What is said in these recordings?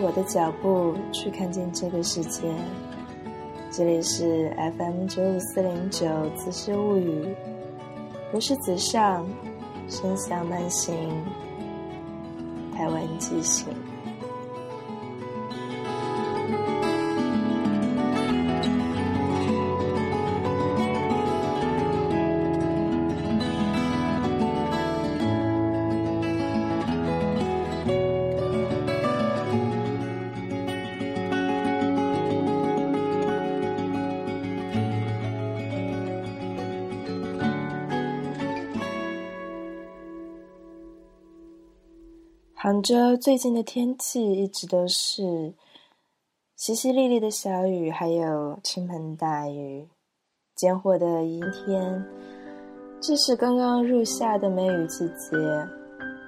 我的脚步，去看见这个世界。这里是 FM 九五四零九《姿势物语》，我是子尚，声响慢行，台湾即行。广州最近的天气一直都是淅淅沥沥的小雨，还有倾盆大雨，间或的阴天。这是刚刚入夏的梅雨季节，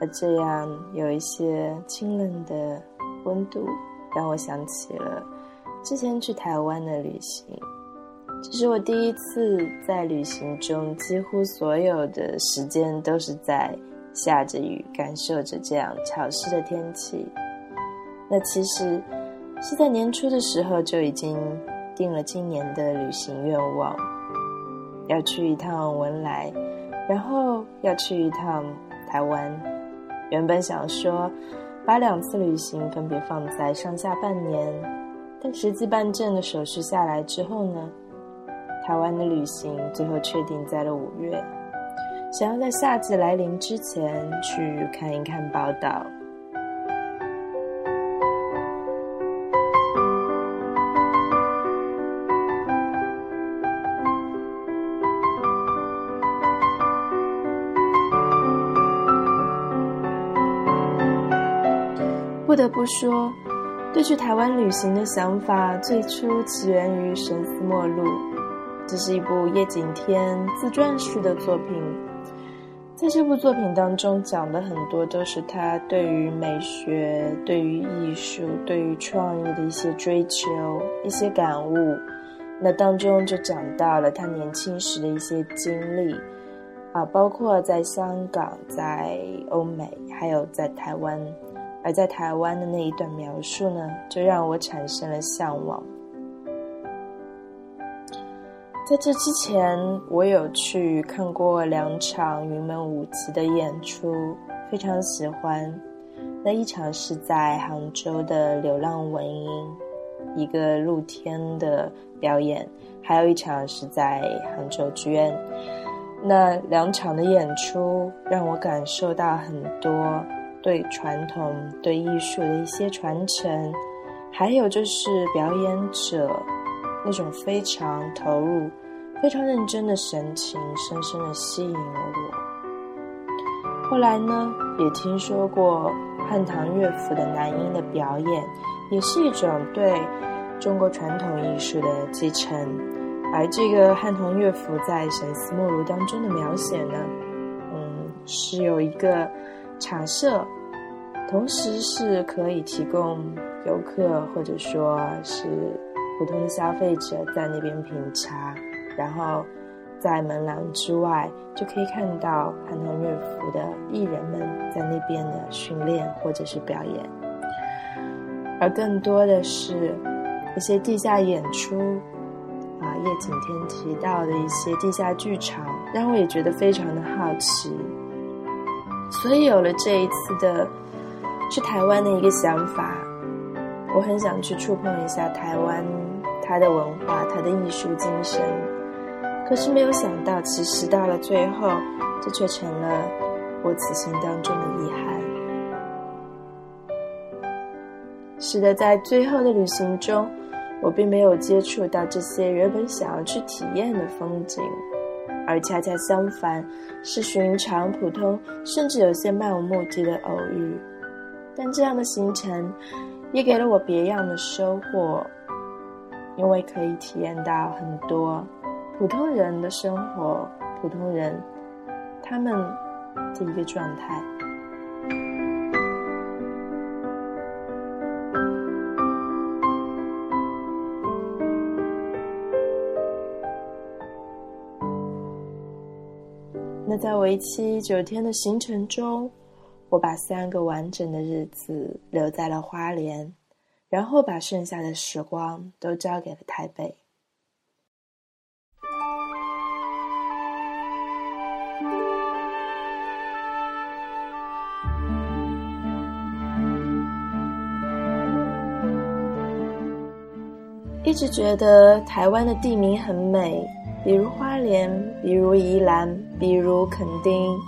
而这样有一些清冷的温度，让我想起了之前去台湾的旅行。这是我第一次在旅行中，几乎所有的时间都是在。下着雨，感受着这样潮湿的天气。那其实是在年初的时候就已经定了今年的旅行愿望，要去一趟文莱，然后要去一趟台湾。原本想说把两次旅行分别放在上下半年，但实际办证的手续下来之后呢，台湾的旅行最后确定在了五月。想要在夏季来临之前去看一看宝岛。不得不说，对去台湾旅行的想法最初起源于《神思末路》，这是一部叶景天自传式的作品。在这部作品当中，讲的很多都是他对于美学、对于艺术、对于创意的一些追求、一些感悟。那当中就讲到了他年轻时的一些经历，啊，包括在香港、在欧美，还有在台湾。而在台湾的那一段描述呢，就让我产生了向往。在这之前，我有去看过两场云门舞集的演出，非常喜欢。那一场是在杭州的流浪文音，一个露天的表演；还有一场是在杭州剧院。那两场的演出让我感受到很多对传统、对艺术的一些传承，还有就是表演者。那种非常投入、非常认真的神情，深深的吸引了我。后来呢，也听说过汉唐乐府的男音的表演，也是一种对中国传统艺术的继承。而这个汉唐乐府在《神思末路》当中的描写呢，嗯，是有一个茶社，同时是可以提供游客或者说是。普通的消费者在那边品茶，然后在门廊之外就可以看到汉唐乐府的艺人们在那边的训练或者是表演，而更多的是一些地下演出，啊，叶景天提到的一些地下剧场，让我也觉得非常的好奇，所以有了这一次的去台湾的一个想法，我很想去触碰一下台湾。他的文化，他的艺术精神，可是没有想到，其实到了最后，这却成了我此行当中的遗憾。是的，在最后的旅行中，我并没有接触到这些原本想要去体验的风景，而恰恰相反，是寻常、普通，甚至有些漫无目的的偶遇。但这样的行程，也给了我别样的收获。因为可以体验到很多普通人的生活，普通人他们的一个状态。那在为期九天的行程中，我把三个完整的日子留在了花莲。然后把剩下的时光都交给了台北。一直觉得台湾的地名很美，比如花莲，比如宜兰，比如垦丁。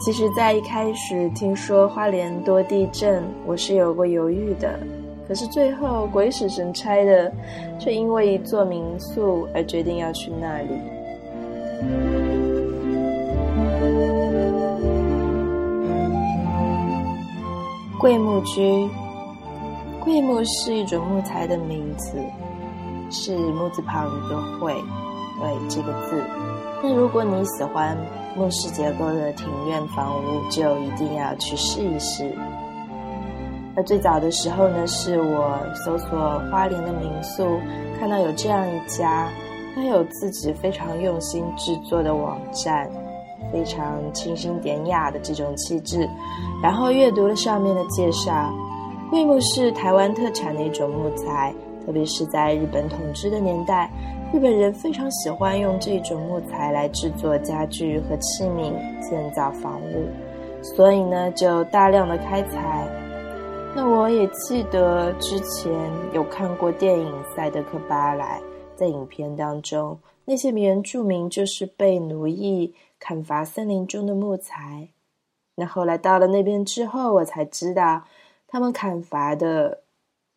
其实，在一开始听说花莲多地震，我是有过犹豫的。可是最后鬼使神差的，却因为一座民宿而决定要去那里。桂木居，桂木是一种木材的名字。是木字旁一个“会”，对这个字。那如果你喜欢木式结构的庭院房屋，就一定要去试一试。而最早的时候呢，是我搜索花莲的民宿，看到有这样一家，他有自己非常用心制作的网站，非常清新典雅的这种气质。然后阅读了上面的介绍，桂木是台湾特产的一种木材。特别是在日本统治的年代，日本人非常喜欢用这种木材来制作家具和器皿、建造房屋，所以呢，就大量的开采。那我也记得之前有看过电影《赛德克巴莱》，在影片当中，那些原住民就是被奴役砍伐森林中的木材。那后来到了那边之后，我才知道，他们砍伐的。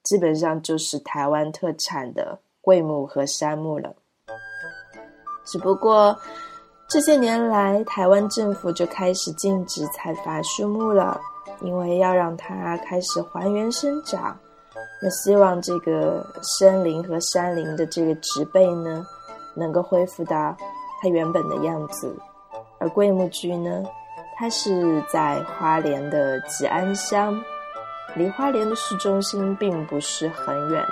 基本上就是台湾特产的桂木和杉木了。只不过这些年来，台湾政府就开始禁止采伐树木了，因为要让它开始还原生长。那希望这个森林和山林的这个植被呢，能够恢复到它原本的样子。而桂木居呢，它是在花莲的吉安乡。离花莲的市中心并不是很远，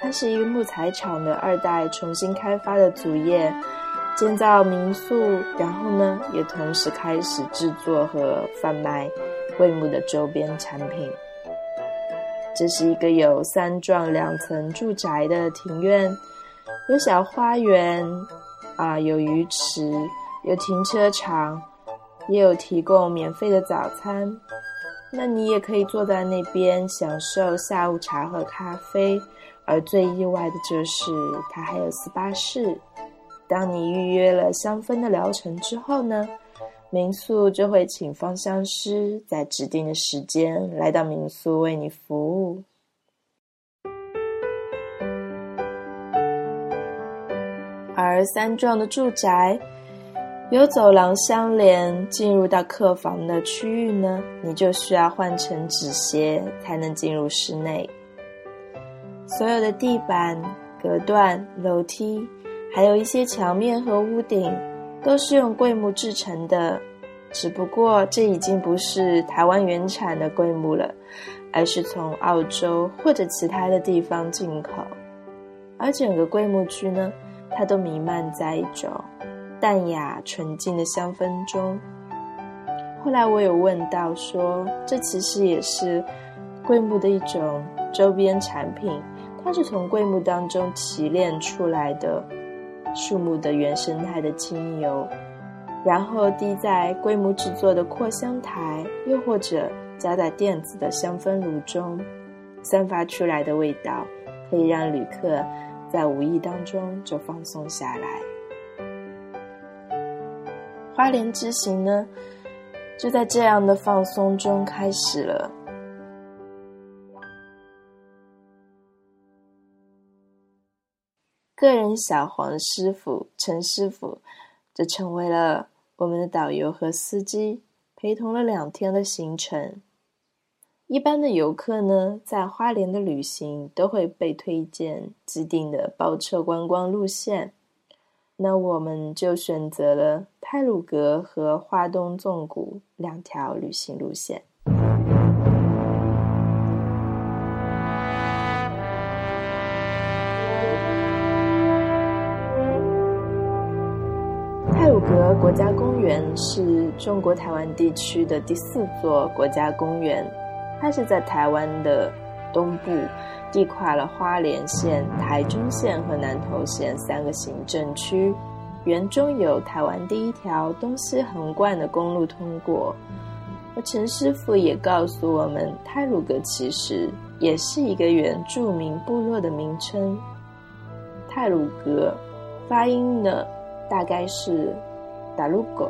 它是一个木材厂的二代重新开发的祖业，建造民宿，然后呢，也同时开始制作和贩卖桂木的周边产品。这是一个有三幢两层住宅的庭院，有小花园，啊，有鱼池，有停车场，也有提供免费的早餐。那你也可以坐在那边享受下午茶和咖啡，而最意外的就是它还有 SPA 室。当你预约了香氛的疗程之后呢，民宿就会请芳香师在指定的时间来到民宿为你服务。而三幢的住宅。有走廊相连，进入到客房的区域呢，你就需要换成纸鞋才能进入室内。所有的地板、隔断、楼梯，还有一些墙面和屋顶，都是用桂木制成的。只不过这已经不是台湾原产的桂木了，而是从澳洲或者其他的地方进口。而整个桂木区呢，它都弥漫在一种。淡雅纯净的香氛中，后来我有问到说，这其实也是桂木的一种周边产品，它是从桂木当中提炼出来的树木的原生态的精油，然后滴在龟木制作的扩香台，又或者加在电子的香氛炉中，散发出来的味道，可以让旅客在无意当中就放松下来。花莲之行呢，就在这样的放松中开始了。个人小黄师傅陈师傅就成为了我们的导游和司机，陪同了两天的行程。一般的游客呢，在花莲的旅行都会被推荐既定的包车观光路线。那我们就选择了泰鲁阁和花东纵谷两条旅行路线。是中国台湾地区的第四座国家公园，它是在台湾的东部地跨了花莲县、台中县和南投县三个行政区，园中有台湾第一条东西横贯的公路通过。而陈师傅也告诉我们，泰鲁格其实也是一个原住民部落的名称。泰鲁格发音呢，大概是达鲁狗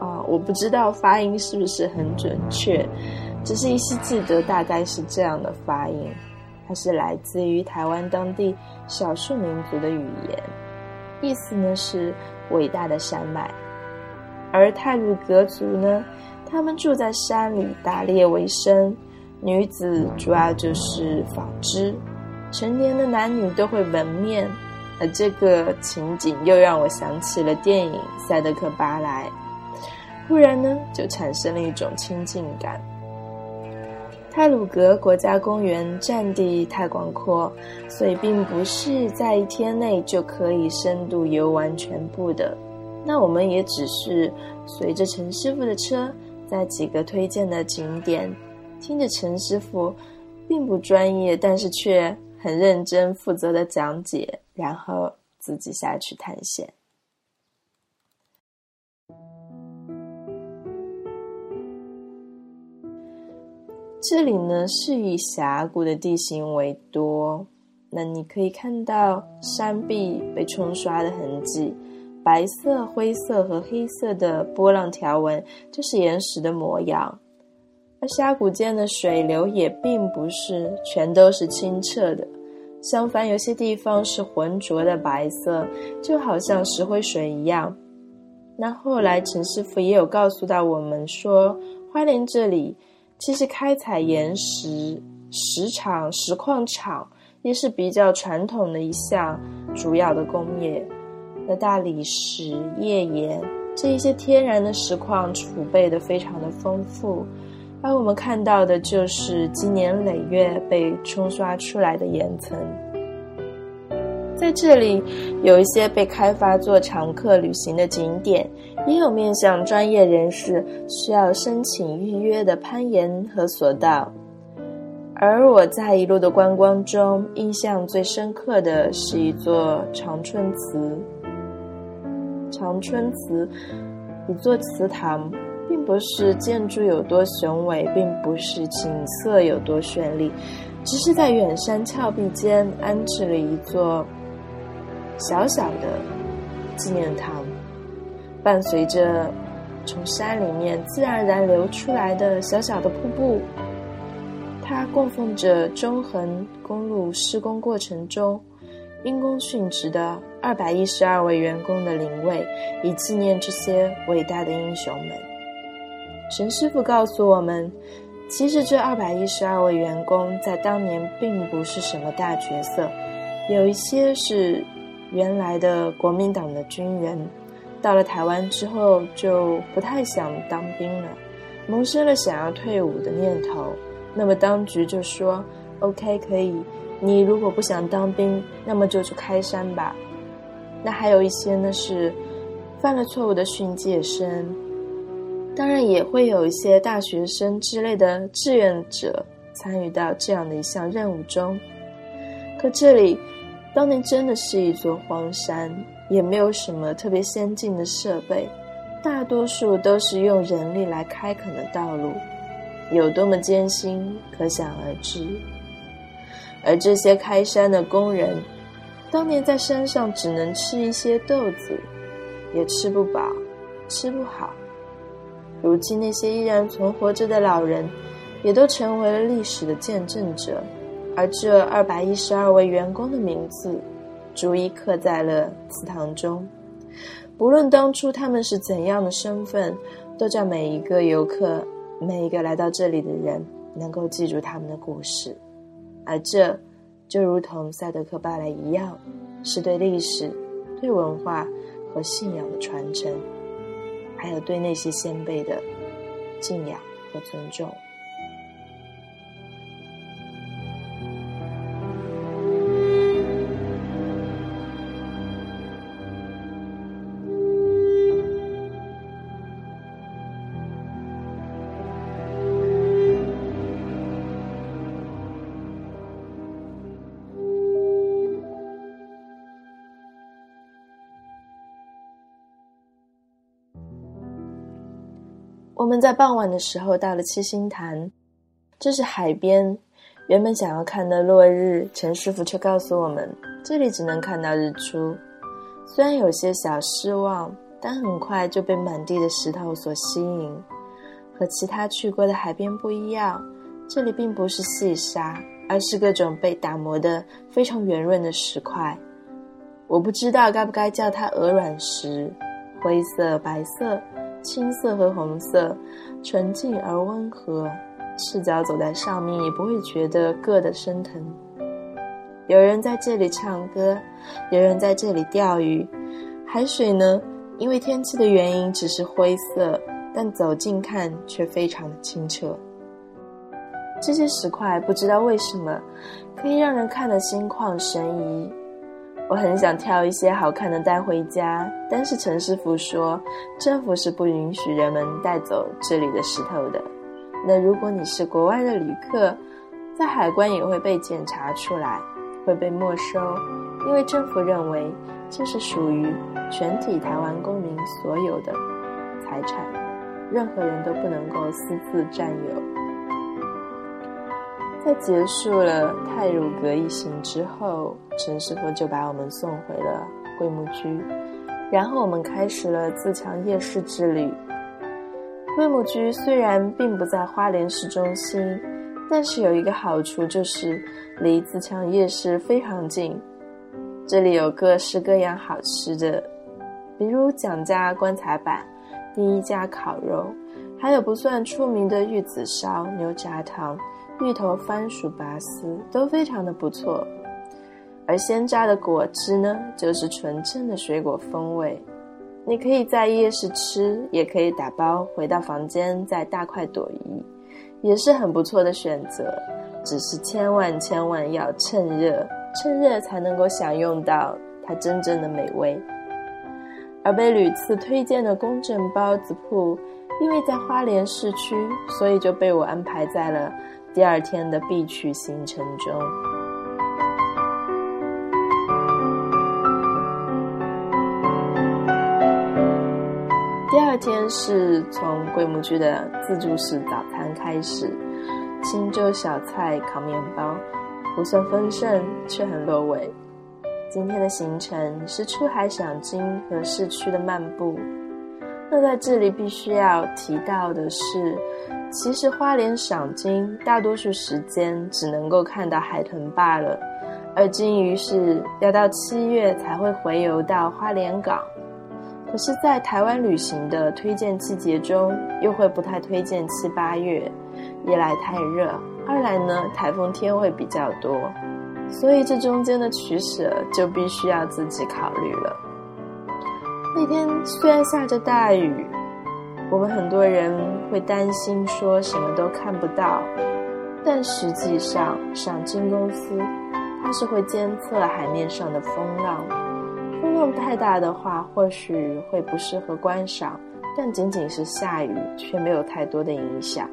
啊，我不知道发音是不是很准确，只是依稀记得大概是这样的发音。它是来自于台湾当地少数民族的语言，意思呢是伟大的山脉。而泰鲁格族呢？他们住在山里，打猎为生。女子主要就是纺织，成年的男女都会纹面。而这个情景又让我想起了电影《赛德克巴莱》，突然呢，就产生了一种亲近感。泰鲁格国家公园占地太广阔，所以并不是在一天内就可以深度游玩全部的。那我们也只是随着陈师傅的车。在几个推荐的景点，听着陈师傅并不专业，但是却很认真负责的讲解，然后自己下去探险。这里呢是以峡谷的地形为多，那你可以看到山壁被冲刷的痕迹。白色、灰色和黑色的波浪条纹就是岩石的模样，而峡谷间的水流也并不是全都是清澈的，相反，有些地方是浑浊的白色，就好像石灰水一样。那后来陈师傅也有告诉到我们说，花莲这里其实开采岩石石场、石矿场也是比较传统的一项主要的工业。那大理石、页岩这一些天然的石矿储备的非常的丰富，而我们看到的就是经年累月被冲刷出来的岩层。在这里有一些被开发做常客旅行的景点，也有面向专业人士需要申请预约的攀岩和索道。而我在一路的观光中，印象最深刻的是一座长春祠。长春祠，一座祠堂，并不是建筑有多雄伟，并不是景色有多绚丽，只是在远山峭壁间安置了一座小小的纪念堂，伴随着从山里面自然而然流出来的小小的瀑布，它供奉着中横公路施工过程中因公殉职的。二百一十二位员工的灵位，以纪念这些伟大的英雄们。神师傅告诉我们，其实这二百一十二位员工在当年并不是什么大角色，有一些是原来的国民党的军人，到了台湾之后就不太想当兵了，萌生了想要退伍的念头。那么当局就说：“OK，可以，你如果不想当兵，那么就去开山吧。”那还有一些呢是犯了错误的训诫生，当然也会有一些大学生之类的志愿者参与到这样的一项任务中。可这里当年真的是一座荒山，也没有什么特别先进的设备，大多数都是用人力来开垦的道路，有多么艰辛，可想而知。而这些开山的工人。当年在山上只能吃一些豆子，也吃不饱，吃不好。如今那些依然存活着的老人，也都成为了历史的见证者。而这二百一十二位员工的名字，逐一刻在了祠堂中。不论当初他们是怎样的身份，都叫每一个游客、每一个来到这里的人，能够记住他们的故事。而这。就如同赛德克巴莱一样，是对历史、对文化和信仰的传承，还有对那些先辈的敬仰和尊重。我们在傍晚的时候到了七星潭，这是海边。原本想要看的落日，陈师傅却告诉我们，这里只能看到日出。虽然有些小失望，但很快就被满地的石头所吸引。和其他去过的海边不一样，这里并不是细沙，而是各种被打磨的非常圆润的石块。我不知道该不该叫它鹅卵石，灰色、白色、青色和红色，纯净而温和。赤脚走在上面也不会觉得硌得生疼。有人在这里唱歌，有人在这里钓鱼。海水呢，因为天气的原因只是灰色，但走近看却非常的清澈。这些石块不知道为什么可以让人看得心旷神怡。我很想挑一些好看的带回家，但是陈师傅说政府是不允许人们带走这里的石头的。那如果你是国外的旅客，在海关也会被检查出来，会被没收，因为政府认为这是属于全体台湾公民所有的财产，任何人都不能够私自占有。在结束了泰鲁阁一行之后，陈师傅就把我们送回了桂木居，然后我们开始了自强夜市之旅。桂木居虽然并不在花莲市中心，但是有一个好处就是离自强夜市非常近。这里有各式各样好吃的，比如蒋家棺材板、第一家烤肉，还有不算出名的玉子烧、牛轧糖、芋头番薯拔丝，都非常的不错。而鲜榨的果汁呢，就是纯正的水果风味。你可以在夜市吃，也可以打包回到房间再大快朵颐，也是很不错的选择。只是千万千万要趁热，趁热才能够享用到它真正的美味。而被屡次推荐的公正包子铺，因为在花莲市区，所以就被我安排在了第二天的必去行程中。第二天是从桂木居的自助式早餐开始，清粥小菜、烤面包，不算丰盛，却很落味。今天的行程是出海赏金和市区的漫步。那在这里必须要提到的是，其实花莲赏金大多数时间只能够看到海豚罢了，而金鱼是要到七月才会回游到花莲港。可是，在台湾旅行的推荐季节中，又会不太推荐七八月，一来太热，二来呢台风天会比较多，所以这中间的取舍就必须要自己考虑了。那天虽然下着大雨，我们很多人会担心说什么都看不到，但实际上赏金公司它是会监测海面上的风浪。风浪太大的话，或许会不适合观赏，但仅仅是下雨，却没有太多的影响。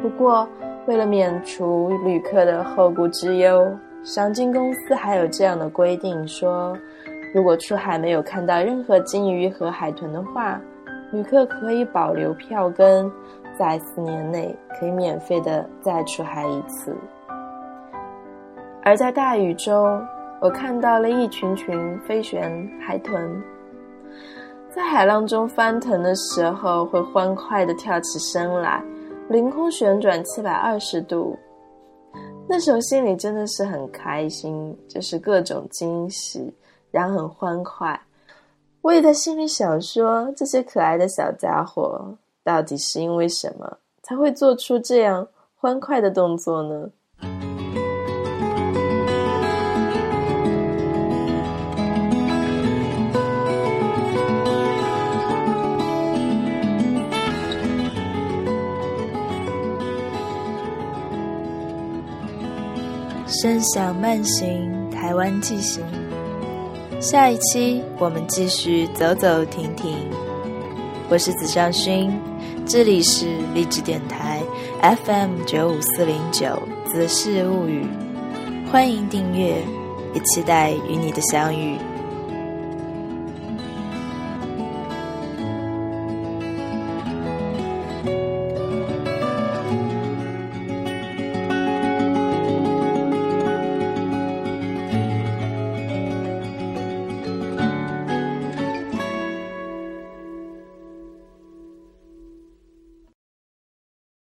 不过，为了免除旅客的后顾之忧，赏金公司还有这样的规定：说，如果出海没有看到任何鲸鱼和海豚的话，旅客可以保留票根，在四年内可以免费的再出海一次。而在大雨中。我看到了一群群飞旋海豚，在海浪中翻腾的时候，会欢快地跳起身来，凌空旋转七百二十度。那时候心里真的是很开心，就是各种惊喜，然后很欢快。我也在心里想说，这些可爱的小家伙到底是因为什么才会做出这样欢快的动作呢？声响慢行，台湾记行。下一期我们继续走走停停。我是子尚勋，这里是励志电台 FM 九五四零九《子事物语》，欢迎订阅，也期待与你的相遇。